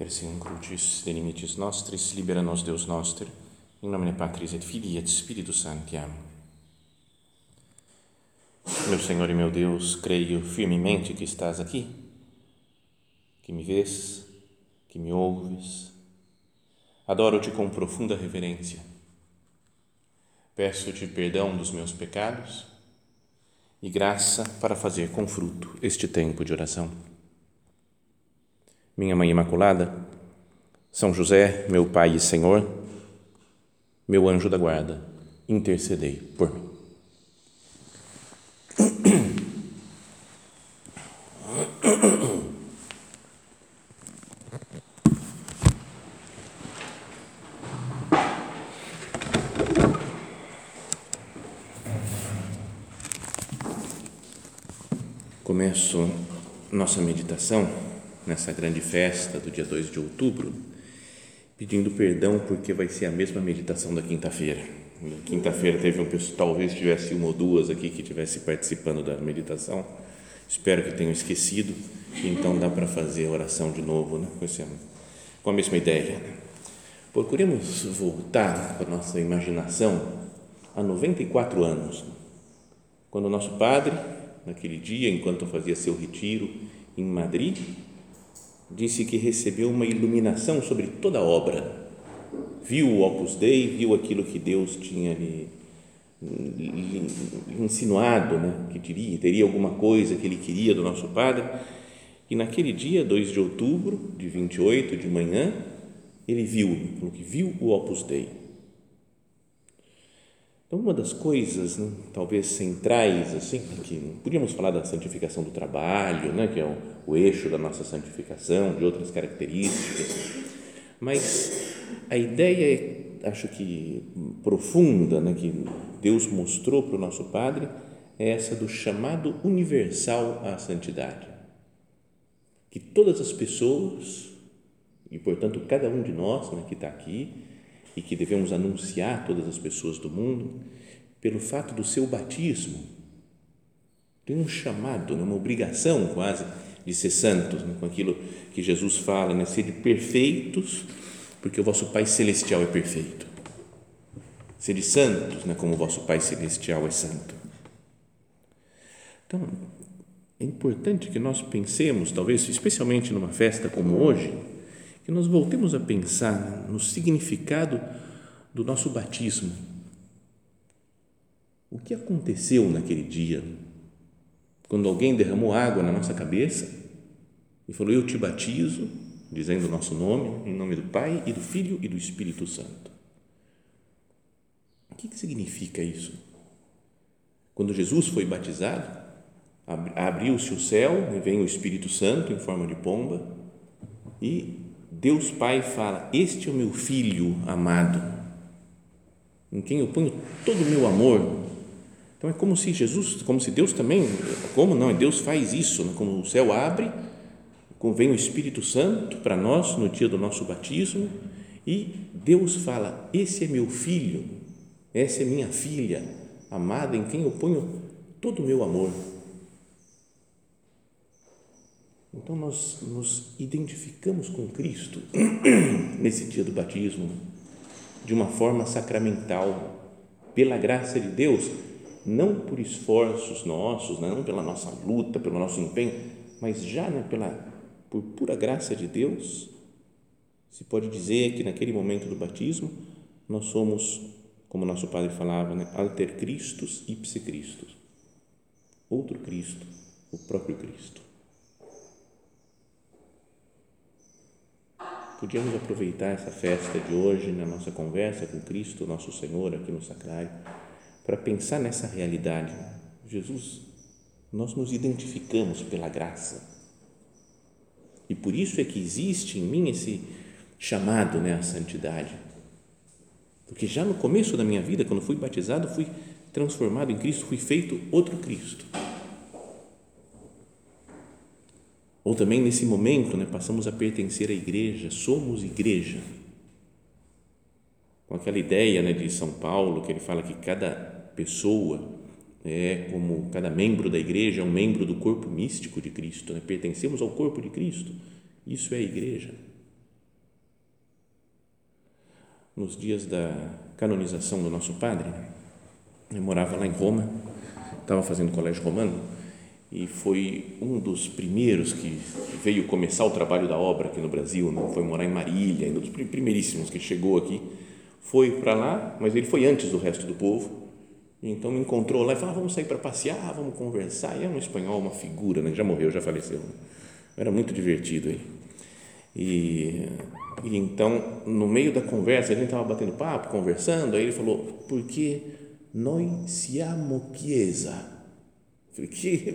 Persim crucis de limites nostris, libera nos Deus noster, in nomine Patris et Filii et Spiritus Sancti. Amém. Meu Senhor e meu Deus, creio firmemente que estás aqui, que me vês, que me ouves. Adoro-te com profunda reverência. Peço-te perdão dos meus pecados e graça para fazer com fruto este tempo de oração minha Mãe Imaculada, São José, meu Pai e Senhor, meu anjo da guarda, intercedei por mim. Começo nossa meditação nessa grande festa do dia 2 de outubro, pedindo perdão porque vai ser a mesma meditação da quinta-feira. Quinta-feira teve um pessoal, talvez tivesse uma ou duas aqui que tivesse participando da meditação. Espero que tenham esquecido, então dá para fazer a oração de novo, né? com, esse, com a mesma ideia. Procuremos voltar com a nossa imaginação a 94 anos, quando o nosso padre, naquele dia, enquanto fazia seu retiro em Madrid, disse que recebeu uma iluminação sobre toda a obra. Viu o Opus Dei, viu aquilo que Deus tinha lhe, lhe insinuado, né? que teria, teria alguma coisa que ele queria do nosso Padre. E naquele dia, 2 de outubro de 28, de manhã, ele viu, viu o Opus Dei. Então, uma das coisas, né, talvez centrais, assim, que podíamos falar da santificação do trabalho, né, que é o, o eixo da nossa santificação, de outras características, mas a ideia, acho que profunda, né, que Deus mostrou para o nosso Padre, é essa do chamado universal à santidade. Que todas as pessoas, e portanto cada um de nós né, que está aqui, e que devemos anunciar a todas as pessoas do mundo, pelo fato do seu batismo, tem um chamado, né, uma obrigação quase de ser santos, né, com aquilo que Jesus fala, né, ser perfeitos, porque o vosso Pai Celestial é perfeito. Sede santos, né, como o vosso Pai Celestial é santo. Então, é importante que nós pensemos, talvez, especialmente numa festa como hoje, que nós voltemos a pensar no significado do nosso batismo. O que aconteceu naquele dia? Quando alguém derramou água na nossa cabeça e falou: Eu te batizo, dizendo o nosso nome, em nome do Pai e do Filho e do Espírito Santo. O que, significa isso? Quando Jesus foi batizado, abriu-se o céu vem o Espírito Santo em forma de pomba e Deus Pai fala: Este é o meu filho amado, em quem eu ponho todo o meu amor. Então é como se Jesus, como se Deus também, como não? Deus faz isso, né? como o céu abre, vem o Espírito Santo para nós no dia do nosso batismo e Deus fala: Esse é meu filho, essa é minha filha amada, em quem eu ponho todo o meu amor. Então nós nos identificamos com Cristo nesse dia do batismo de uma forma sacramental, pela graça de Deus, não por esforços nossos, né, não pela nossa luta, pelo nosso empenho, mas já né, pela por pura graça de Deus. Se pode dizer que naquele momento do batismo nós somos, como nosso padre falava, né, alter Christus ipse Christus, outro Cristo, o próprio Cristo. Podíamos aproveitar essa festa de hoje na nossa conversa com Cristo, nosso Senhor, aqui no Sacrário, para pensar nessa realidade. Jesus, nós nos identificamos pela graça. E por isso é que existe em mim esse chamado né, à santidade. Porque já no começo da minha vida, quando fui batizado, fui transformado em Cristo, fui feito outro Cristo. Ou também nesse momento, né, passamos a pertencer à igreja, somos igreja. Com aquela ideia né, de São Paulo, que ele fala que cada pessoa é como cada membro da igreja é um membro do corpo místico de Cristo, né? pertencemos ao corpo de Cristo. Isso é a igreja. nos dias da canonização do nosso padre. Eu morava lá em Roma, estava fazendo colégio romano e foi um dos primeiros que veio começar o trabalho da obra aqui no Brasil, né? foi morar em Marília, um dos primeiríssimos que chegou aqui, foi para lá, mas ele foi antes do resto do povo, então me encontrou lá e falou, ah, vamos sair para passear, vamos conversar, e é um espanhol, uma figura, né? já morreu, já faleceu, era muito divertido aí, e, e então, no meio da conversa, a gente estava batendo papo, conversando, aí ele falou, porque noi siamo chiesa, Falei, que?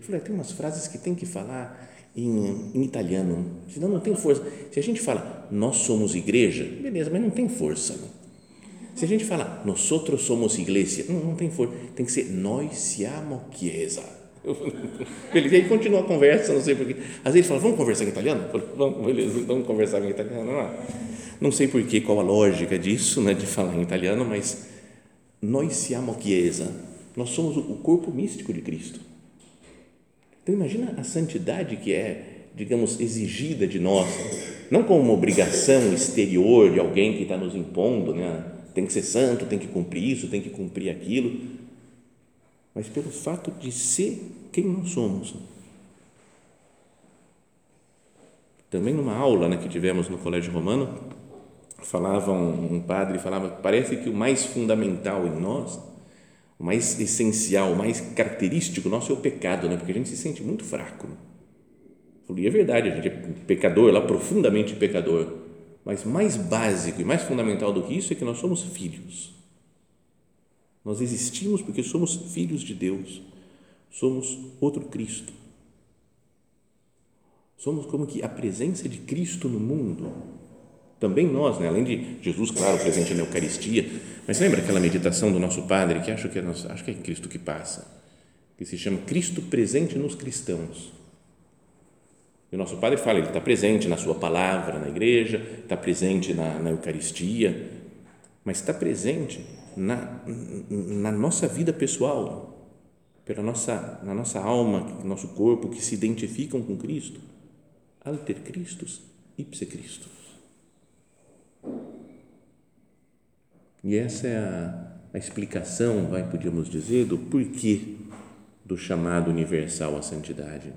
Falei, tem umas frases que tem que falar em, em, italiano, senão não tem força. Se a gente fala, nós somos igreja, beleza, mas não tem força. Não. Se a gente fala, nós somos igreja, não, não tem força. Tem que ser, nós siamo chiesa. Beleza, e aí continua a conversa, não sei porquê. Às vezes fala, vamos conversar em italiano? Vamos, beleza, vamos conversar em italiano. Não, não sei porquê, qual a lógica disso, né, de falar em italiano, mas nós siamo chiesa nós somos o corpo místico de Cristo. Então imagina a santidade que é, digamos, exigida de nós, não como uma obrigação exterior de alguém que está nos impondo, né? tem que ser santo, tem que cumprir isso, tem que cumprir aquilo, mas pelo fato de ser quem nós somos. Também numa aula né, que tivemos no Colégio Romano, falava um, um padre, falava, parece que o mais fundamental em nós o mais essencial, o mais característico nosso é o pecado, né? porque a gente se sente muito fraco. Né? E é verdade, a gente é pecador, lá profundamente pecador, mas mais básico e mais fundamental do que isso é que nós somos filhos. Nós existimos porque somos filhos de Deus, somos outro Cristo. Somos como que a presença de Cristo no mundo também nós, né? além de Jesus, claro, presente na Eucaristia, mas lembra aquela meditação do nosso Padre, que acho que é, nosso, acho que é Cristo que passa, que se chama Cristo presente nos cristãos. E o nosso Padre fala, ele está presente na sua palavra, na igreja, está presente na, na Eucaristia, mas está presente na, na nossa vida pessoal, pela nossa, na nossa alma, nosso corpo, que se identificam com Cristo. Alter Christus, ipse Christus. E essa é a, a explicação, vai, podíamos dizer, do porquê do chamado universal à santidade.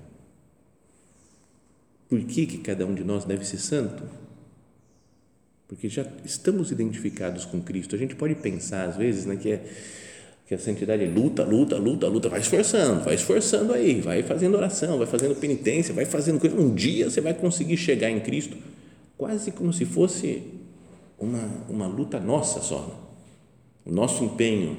Por que, que cada um de nós deve ser santo? Porque já estamos identificados com Cristo. A gente pode pensar, às vezes, né, que, é, que a santidade é luta, luta, luta, luta, vai esforçando, vai esforçando aí, vai fazendo oração, vai fazendo penitência, vai fazendo coisa. Um dia você vai conseguir chegar em Cristo, quase como se fosse uma, uma luta nossa só. O nosso empenho.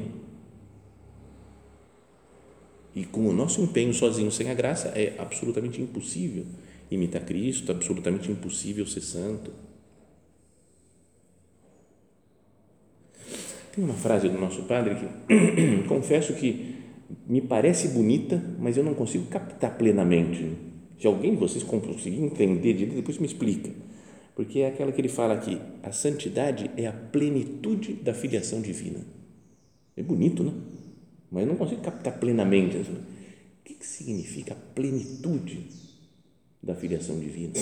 E com o nosso empenho sozinho, sem a graça, é absolutamente impossível imitar Cristo, absolutamente impossível ser santo. Tem uma frase do nosso padre que confesso que me parece bonita, mas eu não consigo captar plenamente. Se alguém de vocês conseguir entender, depois me explica porque é aquela que ele fala aqui, a santidade é a plenitude da filiação divina. É bonito, né? Mas eu não consigo captar plenamente. O que, que significa a plenitude da filiação divina?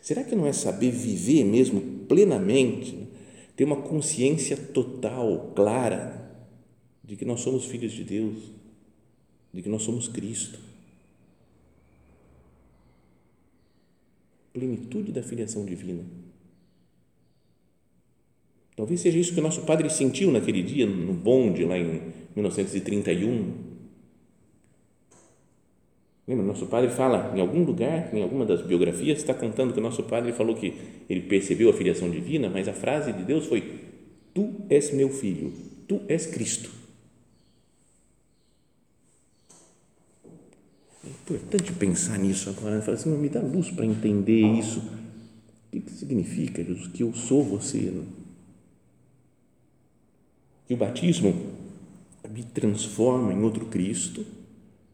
Será que não é saber viver mesmo plenamente, ter uma consciência total, clara, de que nós somos filhos de Deus, de que nós somos Cristo? Plenitude da filiação divina. Talvez seja isso que o nosso padre sentiu naquele dia, no bonde, lá em 1931. Lembra, nosso padre fala, em algum lugar, em alguma das biografias, está contando que o nosso padre falou que ele percebeu a filiação divina, mas a frase de Deus foi: Tu és meu filho, tu és Cristo. Importante pensar nisso agora. Falar assim, me dá luz para entender isso. O que, que significa, Jesus, que eu sou você? Né? Que o batismo me transforma em outro Cristo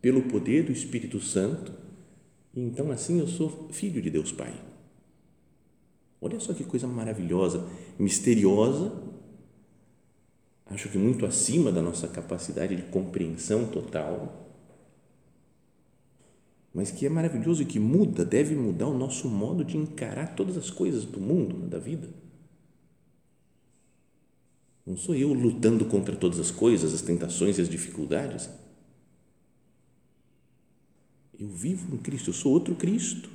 pelo poder do Espírito Santo e então assim eu sou filho de Deus Pai. Olha só que coisa maravilhosa, misteriosa, acho que muito acima da nossa capacidade de compreensão total mas que é maravilhoso e que muda, deve mudar o nosso modo de encarar todas as coisas do mundo, da vida. Não sou eu lutando contra todas as coisas, as tentações e as dificuldades. Eu vivo em Cristo, eu sou outro Cristo,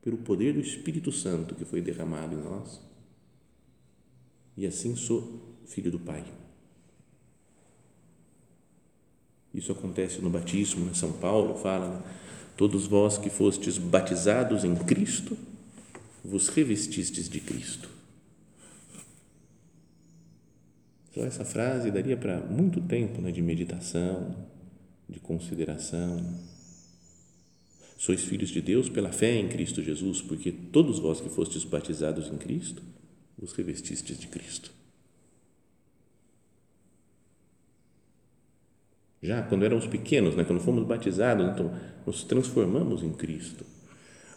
pelo poder do Espírito Santo que foi derramado em nós. E assim sou filho do Pai. Isso acontece no batismo, né? São Paulo fala, né? todos vós que fostes batizados em Cristo, vos revestistes de Cristo. Só essa frase daria para muito tempo né, de meditação, de consideração. Sois filhos de Deus pela fé em Cristo Jesus, porque todos vós que fostes batizados em Cristo, vos revestistes de Cristo. Já quando éramos pequenos, né, quando fomos batizados, então nos transformamos em Cristo.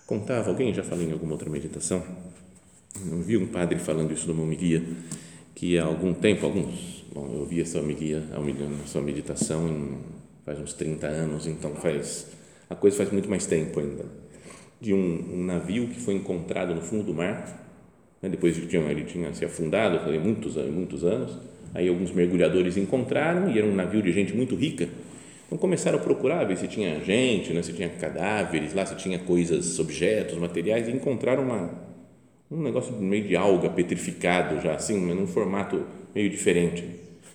Contava alguém, já falei em alguma outra meditação, não vi um padre falando isso numa homilia, que há algum tempo, alguns, bom, eu vi essa homilia, essa meditação em, faz uns 30 anos, então faz, a coisa faz muito mais tempo ainda, de um, um navio que foi encontrado no fundo do mar, né, depois tinha, ele tinha se afundado, há muitos, muitos anos, Aí alguns mergulhadores encontraram e era um navio de gente muito rica. Então começaram a procurar, ver se tinha gente, né, se tinha cadáveres lá, se tinha coisas, objetos, materiais, e encontraram uma, um negócio meio de alga petrificado já, assim, mas num formato meio diferente.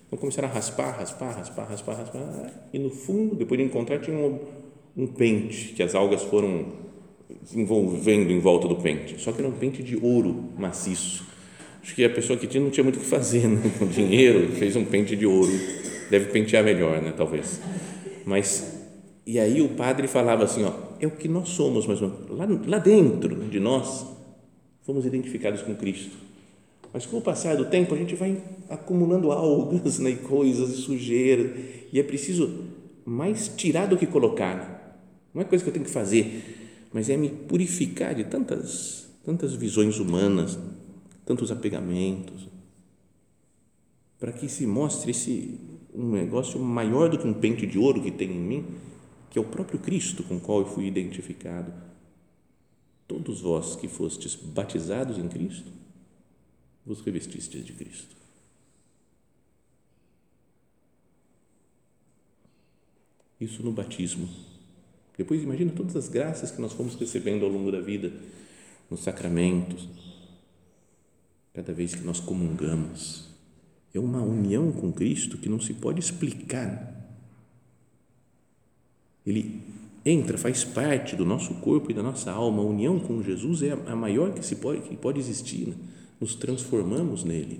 Então começaram a raspar, raspar, raspar, raspar, raspar, e no fundo, depois de encontrar, tinha um, um pente, que as algas foram envolvendo em volta do pente, só que era um pente de ouro maciço Acho que a pessoa que tinha não tinha muito o que fazer né? com dinheiro, fez um pente de ouro, deve pentear melhor, né? Talvez. Mas e aí o padre falava assim, ó, é o que nós somos, mas lá, lá dentro de nós fomos identificados com Cristo. Mas com o passar do tempo a gente vai acumulando algas, né, e coisas e sujeira, e é preciso mais tirar do que colocar. Né? Não é coisa que eu tenho que fazer, mas é me purificar de tantas tantas visões humanas tantos apegamentos, para que se mostre esse um negócio maior do que um pente de ouro que tem em mim, que é o próprio Cristo com o qual eu fui identificado. Todos vós que fostes batizados em Cristo, vos revestistes de Cristo. Isso no batismo. Depois imagina todas as graças que nós fomos recebendo ao longo da vida, nos sacramentos, cada vez que nós comungamos. É uma união com Cristo que não se pode explicar. Ele entra, faz parte do nosso corpo e da nossa alma. A união com Jesus é a maior que, se pode, que pode existir. Né? Nos transformamos nele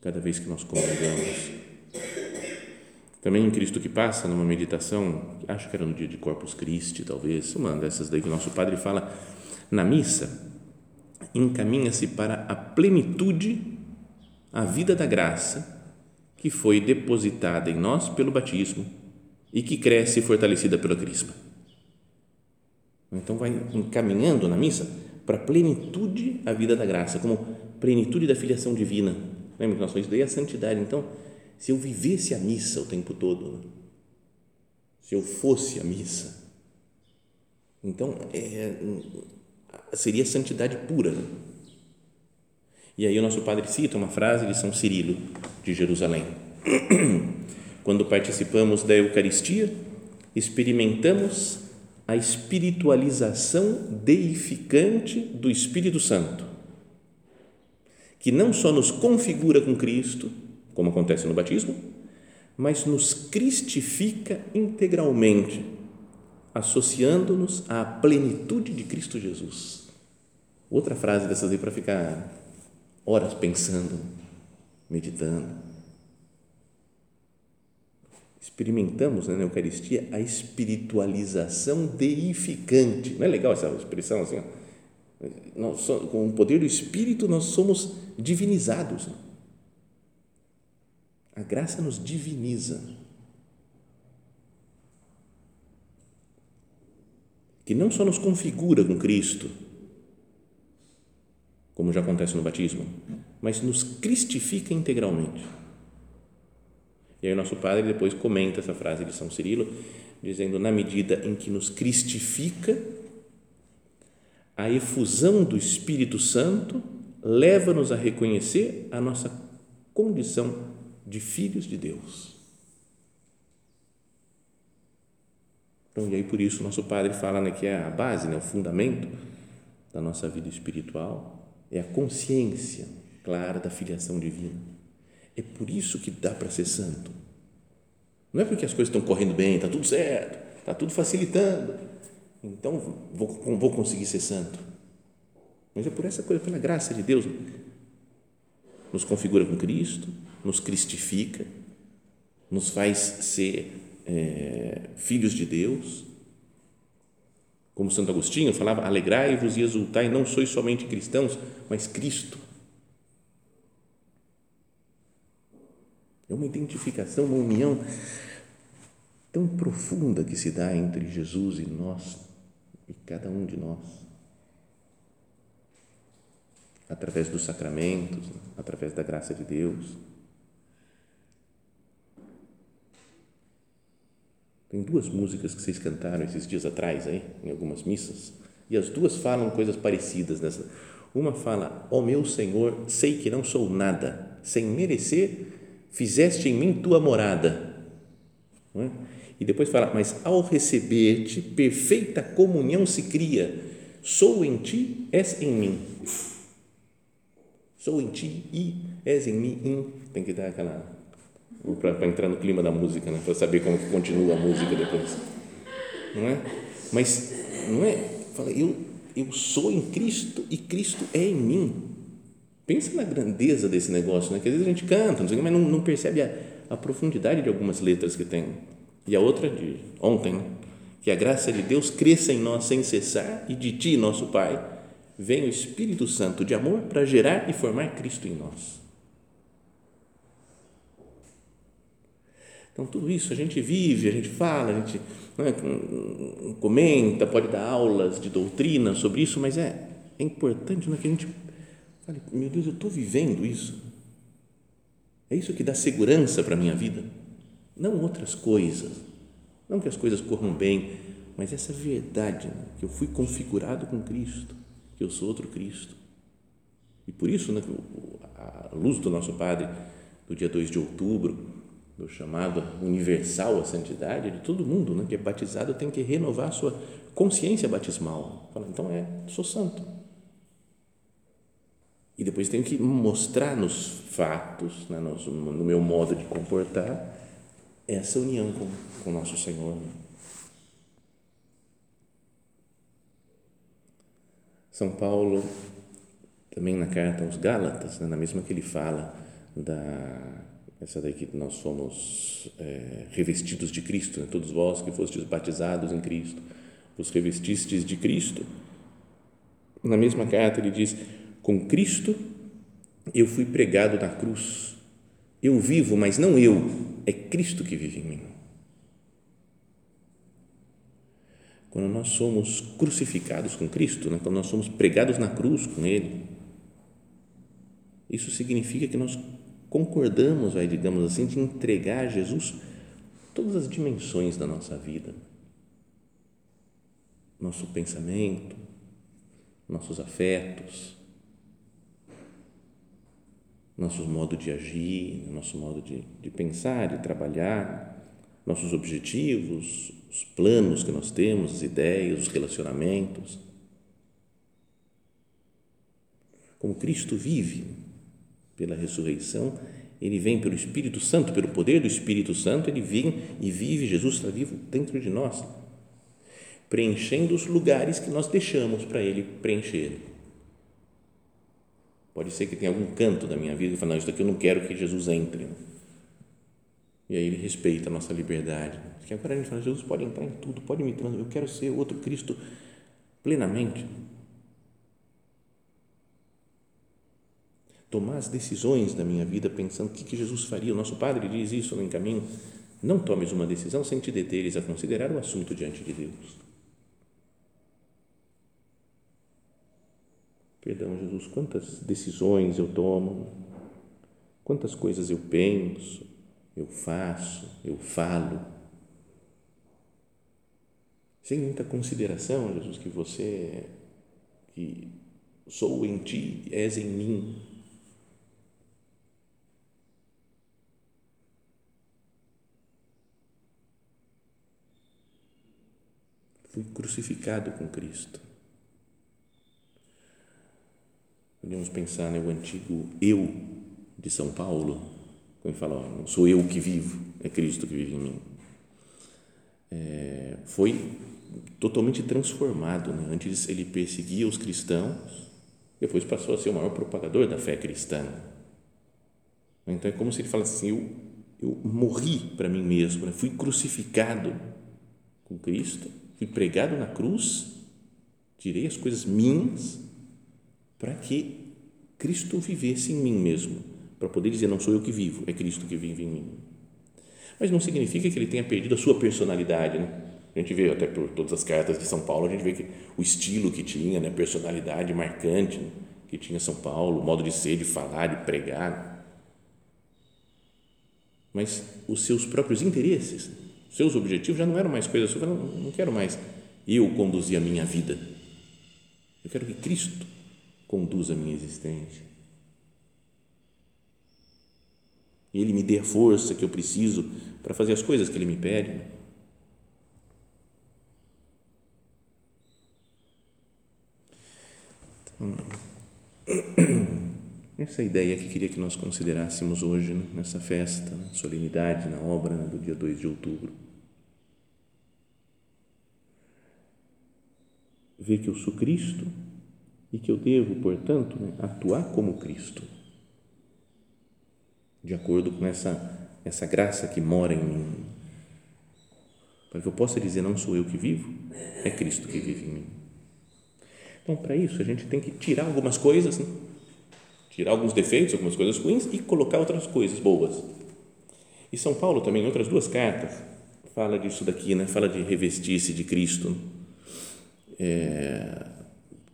cada vez que nós comungamos. Também em Cristo que passa, numa meditação, acho que era no dia de Corpus Christi, talvez, uma dessas daí que o nosso padre fala, na missa, encaminha-se para a plenitude, a vida da graça que foi depositada em nós pelo batismo e que cresce fortalecida pela crisma. Então vai encaminhando na missa para a plenitude a vida da graça, como plenitude da filiação divina. Lembra que nós falamos, daí a santidade. Então, se eu vivesse a missa o tempo todo, se eu fosse a missa, então é, seria santidade pura. Né? E aí o nosso padre cita uma frase de São Cirilo, de Jerusalém. Quando participamos da Eucaristia, experimentamos a espiritualização deificante do Espírito Santo, que não só nos configura com Cristo, como acontece no batismo, mas nos cristifica integralmente associando-nos à plenitude de Cristo Jesus. Outra frase dessas aí para ficar horas pensando, meditando. Experimentamos né, na Eucaristia a espiritualização deificante. Não é legal essa expressão assim? Nós, com o poder do Espírito, nós somos divinizados. A graça nos diviniza. Que não só nos configura com Cristo, como já acontece no batismo, mas nos cristifica integralmente. E aí o nosso padre depois comenta essa frase de São Cirilo, dizendo, na medida em que nos cristifica, a efusão do Espírito Santo leva-nos a reconhecer a nossa condição de filhos de Deus. Então, e aí por isso nosso padre fala né, que é a base, né, o fundamento da nossa vida espiritual é a consciência clara da filiação divina. É por isso que dá para ser santo. Não é porque as coisas estão correndo bem, está tudo certo, está tudo facilitando, então vou, vou conseguir ser santo. Mas é por essa coisa, pela graça de Deus, nos configura com Cristo, nos cristifica, nos faz ser é, filhos de Deus. Como Santo Agostinho falava, alegrai-vos e exultai, não sois somente cristãos, mas Cristo. É uma identificação, uma união tão profunda que se dá entre Jesus e nós, e cada um de nós, através dos sacramentos, através da graça de Deus. Tem duas músicas que vocês cantaram esses dias atrás aí, em algumas missas, e as duas falam coisas parecidas nessa. Uma fala: Ó oh, meu Senhor, sei que não sou nada, sem merecer, fizeste em mim tua morada. É? E depois fala: Mas ao receber-te, perfeita comunhão se cria. Sou em ti, és em mim. Sou em ti e és em mim. Tem que dar aquela para entrar no clima da música, né? para saber como que continua a música depois. Não é? Mas não é? Fala, eu, eu sou em Cristo e Cristo é em mim. Pensa na grandeza desse negócio, né? que às vezes a gente canta, não sei, mas não, não percebe a, a, profundidade de algumas letras que tem. E a outra de ontem, né? que a graça de Deus cresça em nós sem cessar e de ti, nosso Pai, vem o Espírito Santo de amor para gerar e formar Cristo em nós. Então, tudo isso a gente vive, a gente fala, a gente é, comenta, pode dar aulas de doutrina sobre isso, mas é, é importante né, que a gente fale: meu Deus, eu estou vivendo isso. É isso que dá segurança para a minha vida, não outras coisas. Não que as coisas corram bem, mas essa verdade, né, que eu fui configurado com Cristo, que eu sou outro Cristo. E por isso, né, a luz do nosso Padre, do dia 2 de outubro, do chamado universal à santidade de todo mundo, né, que é batizado tem que renovar a sua consciência batismal. Fala, então é, sou santo. E depois tenho que mostrar nos fatos, né, no, meu modo de comportar, essa união com, com nosso Senhor. Né? São Paulo, também na carta aos Gálatas, né, na mesma que ele fala da essa daí que nós somos é, revestidos de Cristo, né? todos vós que fostes batizados em Cristo, vos revestistes de Cristo. Na mesma carta ele diz: com Cristo eu fui pregado na cruz. Eu vivo, mas não eu, é Cristo que vive em mim. Quando nós somos crucificados com Cristo, né? quando nós somos pregados na cruz com Ele, isso significa que nós concordamos, vai, digamos assim, de entregar a Jesus todas as dimensões da nossa vida. Nosso pensamento, nossos afetos, nosso modo de agir, nosso modo de, de pensar, de trabalhar, nossos objetivos, os planos que nós temos, as ideias, os relacionamentos. Como Cristo vive pela ressurreição, ele vem pelo Espírito Santo, pelo poder do Espírito Santo, ele vem e vive, Jesus está vivo dentro de nós, preenchendo os lugares que nós deixamos para ele preencher. Pode ser que tenha algum canto da minha vida que fala, não, isso daqui eu não quero que Jesus entre. E aí ele respeita a nossa liberdade. Porque agora gente fala, Jesus pode entrar em tudo, pode me transformar, eu quero ser outro Cristo plenamente. Tomar as decisões da minha vida pensando o que, Jesus faria. O nosso Padre diz isso no Encaminho. Não tomes uma decisão sem te deteres a considerar o assunto diante de Deus. Perdão, Jesus, quantas decisões eu tomo, quantas coisas eu penso, eu faço, eu falo, sem muita consideração, Jesus, que você, que sou em ti, és em mim, fui crucificado com Cristo. Podemos pensar no antigo eu de São Paulo, quando fala, não sou eu que vivo, é Cristo que vive em mim. É, foi totalmente transformado. Né? Antes ele perseguia os cristãos, depois passou a ser o maior propagador da fé cristã. Então é como se ele falasse assim: eu, eu morri para mim mesmo, né? fui crucificado com Cristo, fui pregado na cruz, tirei as coisas minhas para que Cristo vivesse em mim mesmo, para poder dizer: não sou eu que vivo, é Cristo que vive em mim. Mas não significa que ele tenha perdido a sua personalidade, né? A gente vê até por todas as cartas de São Paulo, a gente vê que o estilo que tinha, né, a personalidade marcante né, que tinha São Paulo, o modo de ser, de falar, de pregar. Mas os seus próprios interesses, seus objetivos já não eram mais coisas suas, eu não, não quero mais eu conduzir a minha vida. Eu quero que Cristo conduza a minha existência. E Ele me dê a força que eu preciso para fazer as coisas que Ele me pede. Essa ideia que queria que nós considerássemos hoje, né, nessa festa, né, solenidade, na obra né, do dia 2 de outubro. Ver que eu sou Cristo e que eu devo, portanto, né, atuar como Cristo, de acordo com essa, essa graça que mora em mim. Para que eu possa dizer, não sou eu que vivo, é Cristo que vive em mim. Então, para isso, a gente tem que tirar algumas coisas, né? tirar alguns defeitos, algumas coisas ruins e colocar outras coisas boas. E São Paulo também, em outras duas cartas, fala disso daqui, né? fala de revestir-se de Cristo. Né? É,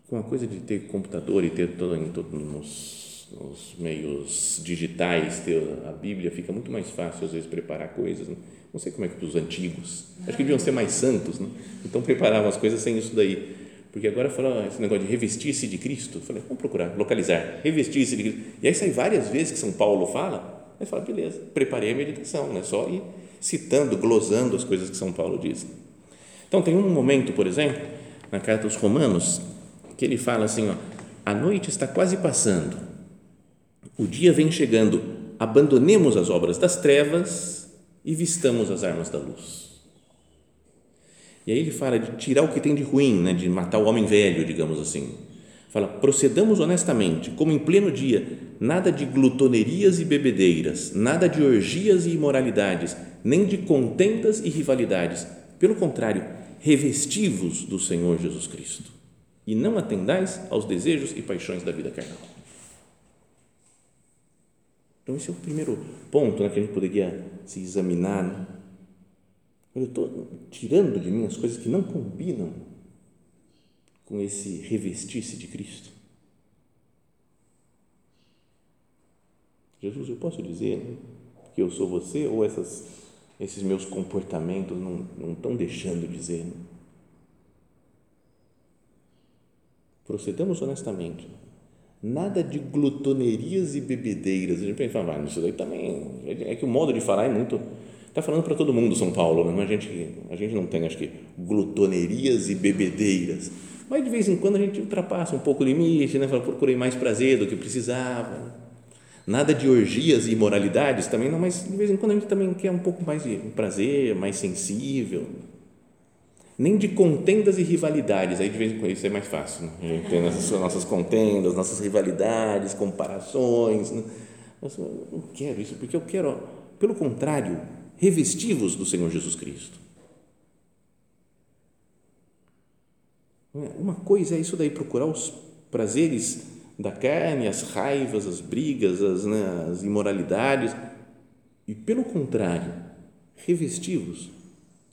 com a coisa de ter computador e ter todo, em todo, nos, nos, meios digitais, ter a Bíblia, fica muito mais fácil, às vezes, preparar coisas. Né? Não sei como é que os antigos, acho que deviam ser mais santos, né? então preparavam as coisas sem isso daí porque agora fala esse negócio de revestir-se de Cristo. Falei, vamos procurar, localizar, revestir-se de Cristo. E aí sai várias vezes que São Paulo fala, aí fala, beleza, preparei a meditação, né? só ir citando, glosando as coisas que São Paulo diz. Então, tem um momento, por exemplo, na carta aos Romanos, que ele fala assim: ó, a noite está quase passando, o dia vem chegando, abandonemos as obras das trevas e vistamos as armas da luz. E aí ele fala de tirar o que tem de ruim, né, de matar o homem velho, digamos assim. Fala, procedamos honestamente, como em pleno dia, nada de glutonerias e bebedeiras, nada de orgias e imoralidades, nem de contendas e rivalidades. Pelo contrário, revestivos do Senhor Jesus Cristo. E não atendais aos desejos e paixões da vida carnal. Então, esse é o primeiro ponto né, que a gente poderia se examinar. Né? Eu estou tirando de mim as coisas que não combinam com esse revestir-se de Cristo. Jesus, eu posso dizer que eu sou você ou essas, esses meus comportamentos não, não estão deixando de dizer? Procedamos honestamente. Nada de glutonerias e bebedeiras. A gente pensa, ah, isso daí também. É que o modo de falar é muito Está falando para todo mundo São Paulo, né? a, gente, a gente não tem, acho que, glutonerias e bebedeiras, mas de vez em quando a gente ultrapassa um pouco o limite, né? Fala, procurei mais prazer do que precisava. Nada de orgias e imoralidades também, não, mas de vez em quando a gente também quer um pouco mais de prazer, mais sensível. Nem de contendas e rivalidades, aí de vez em quando isso é mais fácil. Né? A gente tem nossas, nossas contendas, nossas rivalidades, comparações. Né? Mas eu não quero isso, porque eu quero, pelo contrário, revestivos do Senhor Jesus Cristo. Uma coisa é isso daí, procurar os prazeres da carne, as raivas, as brigas, as, né, as imoralidades, e pelo contrário, revestivos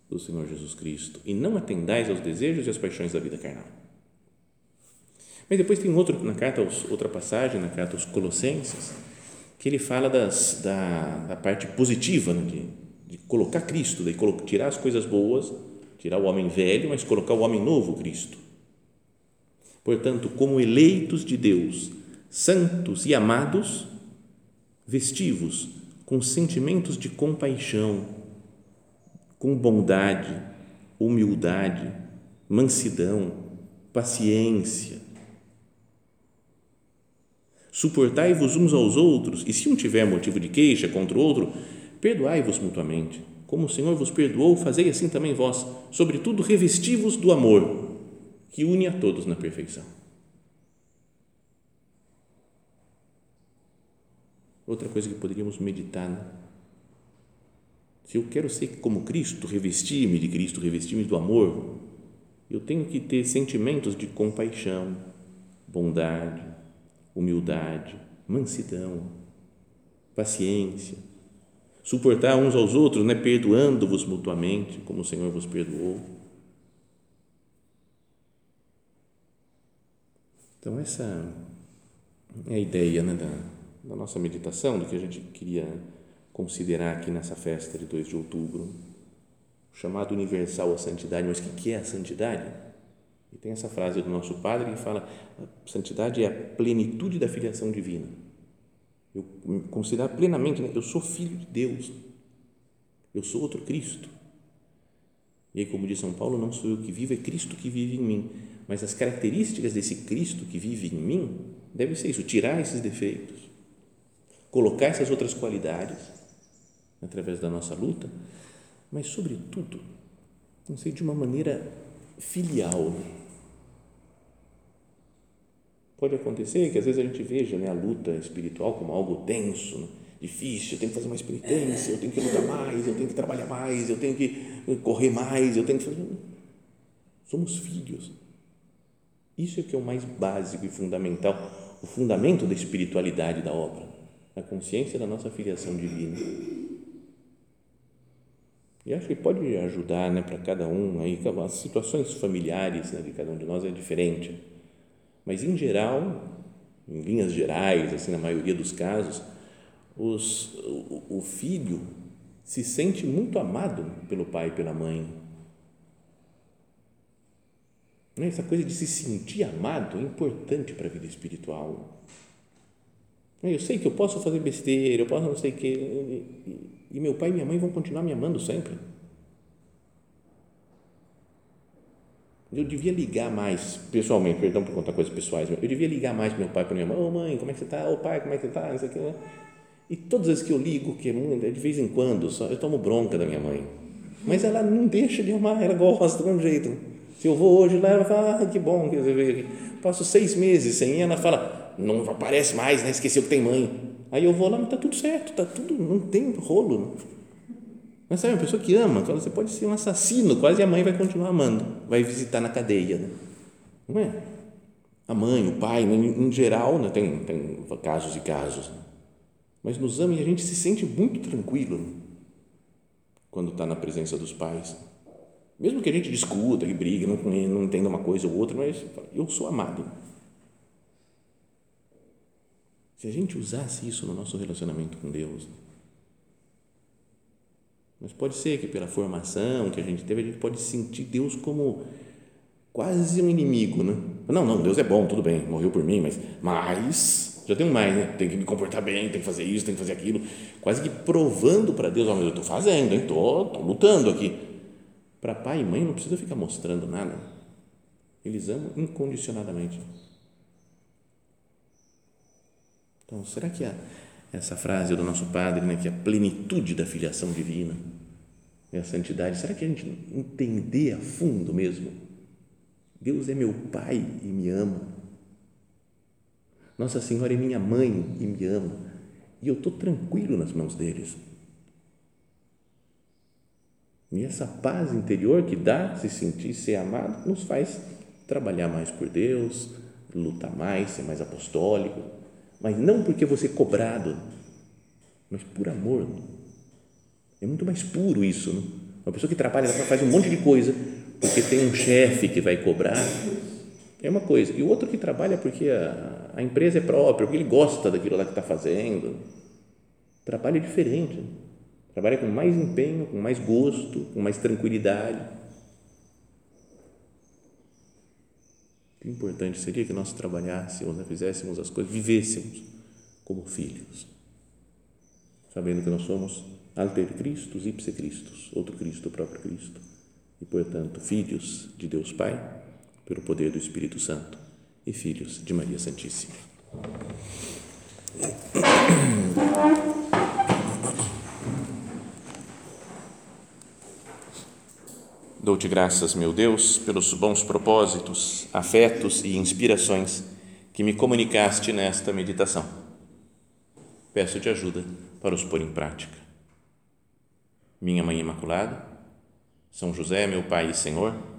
do Senhor Jesus Cristo e não atendais aos desejos e às paixões da vida carnal. Mas depois tem outro, na carta outra passagem, na carta aos Colossenses, que ele fala das, da, da parte positiva né, de, de colocar Cristo, de tirar as coisas boas, tirar o homem velho, mas colocar o homem novo, Cristo. Portanto, como eleitos de Deus, santos e amados, vestivos com sentimentos de compaixão, com bondade, humildade, mansidão, paciência. Suportai-vos uns aos outros, e se um tiver motivo de queixa contra o outro, perdoai-vos mutuamente. Como o Senhor vos perdoou, fazei assim também vós. Sobretudo, revesti-vos do amor, que une a todos na perfeição. Outra coisa que poderíamos meditar, né? se eu quero ser como Cristo, revestir-me de Cristo, revestir-me do amor, eu tenho que ter sentimentos de compaixão, bondade, humildade, mansidão, paciência, suportar uns aos outros, né, perdoando-vos mutuamente, como o Senhor vos perdoou. Então, essa é a ideia né, da, da nossa meditação, do que a gente queria considerar aqui nessa festa de 2 de outubro, chamado universal a santidade, mas o que é a santidade? E tem essa frase do nosso padre que fala: a santidade é a plenitude da filiação divina. Eu considerar plenamente, né? eu sou filho de Deus, eu sou outro Cristo. E como diz São Paulo, não sou eu que vivo, é Cristo que vive em mim. Mas as características desse Cristo que vive em mim deve ser isso: tirar esses defeitos, colocar essas outras qualidades através da nossa luta, mas, sobretudo, não sei, de uma maneira filial. Pode acontecer que às vezes a gente veja né, a luta espiritual como algo tenso, né, difícil, eu tenho que fazer mais penitência, eu tenho que lutar mais, eu tenho que trabalhar mais, eu tenho que correr mais, eu tenho que fazer. Somos filhos. Isso é que é o mais básico e fundamental, o fundamento da espiritualidade da obra a consciência da nossa filiação divina. E acho que pode ajudar né, para cada um, aí, as situações familiares né, de cada um de nós é diferente, mas em geral, em linhas gerais, assim, na maioria dos casos, os, o, o filho se sente muito amado pelo pai e pela mãe. Essa coisa de se sentir amado é importante para a vida espiritual. Eu sei que eu posso fazer besteira, eu posso não sei o quê, e meu pai e minha mãe vão continuar me amando sempre. Eu devia ligar mais, pessoalmente, perdão por contar coisas pessoais, eu devia ligar mais para meu pai, para minha mãe, ô oh, mãe, como é que você está? Ô oh, pai, como é que você está? Não sei o que. E todas as que eu ligo, que é, é de vez em quando, só, eu tomo bronca da minha mãe. Mas ela não deixa de amar, ela gosta do mesmo jeito. Se eu vou hoje lá, ela fala, ah, que bom que você veio aqui. Passo seis meses sem ir, ela fala, não aparece mais, né? esqueceu que tem mãe. Aí eu vou lá, mas está tudo certo, está tudo, não tem rolo. Mas sabe, uma pessoa que ama, você pode ser um assassino, quase a mãe vai continuar amando, vai visitar na cadeia. Né? Não é? A mãe, o pai, em, em geral, né? tem, tem casos e casos, né? Mas nos ama e a gente se sente muito tranquilo quando está na presença dos pais. Mesmo que a gente discuta, que brigue, não, não entenda uma coisa ou outra, mas eu sou amado. Se a gente usasse isso no nosso relacionamento com Deus. Mas pode ser que pela formação que a gente teve, a gente pode sentir Deus como quase um inimigo, né? Não, não, Deus é bom, tudo bem, morreu por mim, mas, mas já tem mais, né? Tem que me comportar bem, tem que fazer isso, tem que fazer aquilo, quase que provando para Deus, oh, mas eu estou fazendo, estou lutando aqui. Para pai e mãe não precisa ficar mostrando nada. Eles amam incondicionadamente. Então, será que a, essa frase do nosso Padre, né, que é a plenitude da filiação divina e a santidade, será que a gente entender a fundo mesmo? Deus é meu Pai e me ama. Nossa Senhora é minha mãe e me ama. E eu estou tranquilo nas mãos deles. E essa paz interior que dá se sentir ser amado nos faz trabalhar mais por Deus, lutar mais, ser mais apostólico, mas não porque você é cobrado, mas por amor. É muito mais puro isso. Não? Uma pessoa que trabalha, faz um monte de coisa porque tem um chefe que vai cobrar, é uma coisa. E o outro que trabalha porque a, a empresa é própria, porque ele gosta daquilo lá que está fazendo. Trabalha diferente. Trabalha com mais empenho, com mais gosto, com mais tranquilidade Que importante seria que nós trabalhássemos, né, fizéssemos as coisas, vivêssemos como filhos, sabendo que nós somos alter Christus, ipse outro Cristo, o próprio Cristo, e, portanto, filhos de Deus Pai, pelo poder do Espírito Santo, e filhos de Maria Santíssima. Dou-te graças, meu Deus, pelos bons propósitos, afetos e inspirações que me comunicaste nesta meditação. Peço-te ajuda para os pôr em prática. Minha Mãe Imaculada, são José, meu Pai e Senhor,